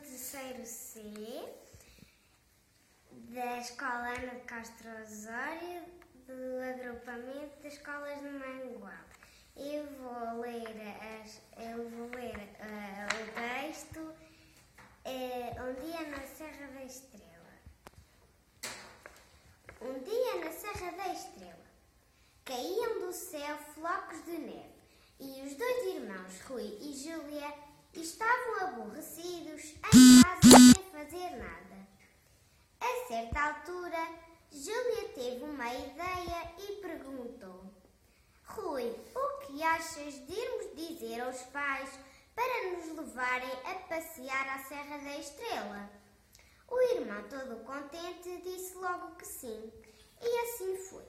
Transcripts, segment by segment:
terceiro C da Escola Ana Castro Osório, do agrupamento das escolas de Mangual. Eu vou ler, as, eu vou ler uh, o texto uh, Um dia na Serra da Estrela. Um dia na Serra da Estrela caíam do céu flocos de neve e os dois irmãos, Rui e Júlia, estavam aborrecidos em casa sem fazer nada. A certa altura, Júlia teve uma ideia e perguntou: Rui, o que achas de irmos dizer aos pais para nos levarem a passear à Serra da Estrela? O irmão, todo contente, disse logo que sim, e assim foi.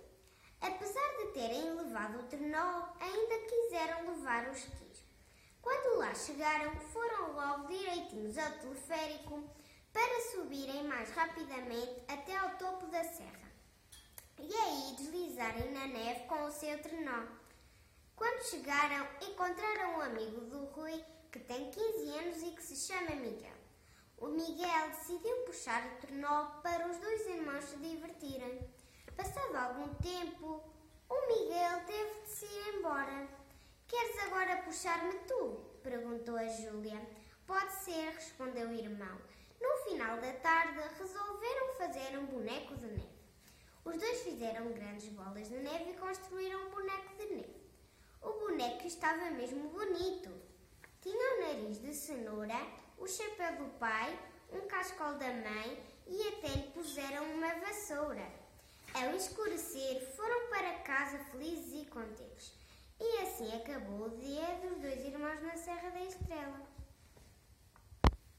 Apesar de terem levado o trenó, ainda quiseram levar os skis. Quando lá chegaram, foram logo direitinhos ao teleférico para subirem mais rapidamente até ao topo da serra. E aí deslizarem na neve com o seu trenó. Quando chegaram, encontraram um amigo do Rui que tem 15 anos e que se chama Miguel. O Miguel decidiu puxar o trenó para os dois irmãos se divertirem. Passado algum tempo, o Miguel teve de se ir embora. Queres puxar-me tu? perguntou a Júlia. Pode ser, respondeu o irmão. No final da tarde, resolveram fazer um boneco de neve. Os dois fizeram grandes bolas de neve e construíram um boneco de neve. O boneco estava mesmo bonito. Tinha o nariz de cenoura, o chapéu do pai, um cascol da mãe e até lhe puseram uma vassoura. Ao escurecer, foram para casa felizes e contentes. Assim acabou o dia dos dois irmãos na Serra da Estrela.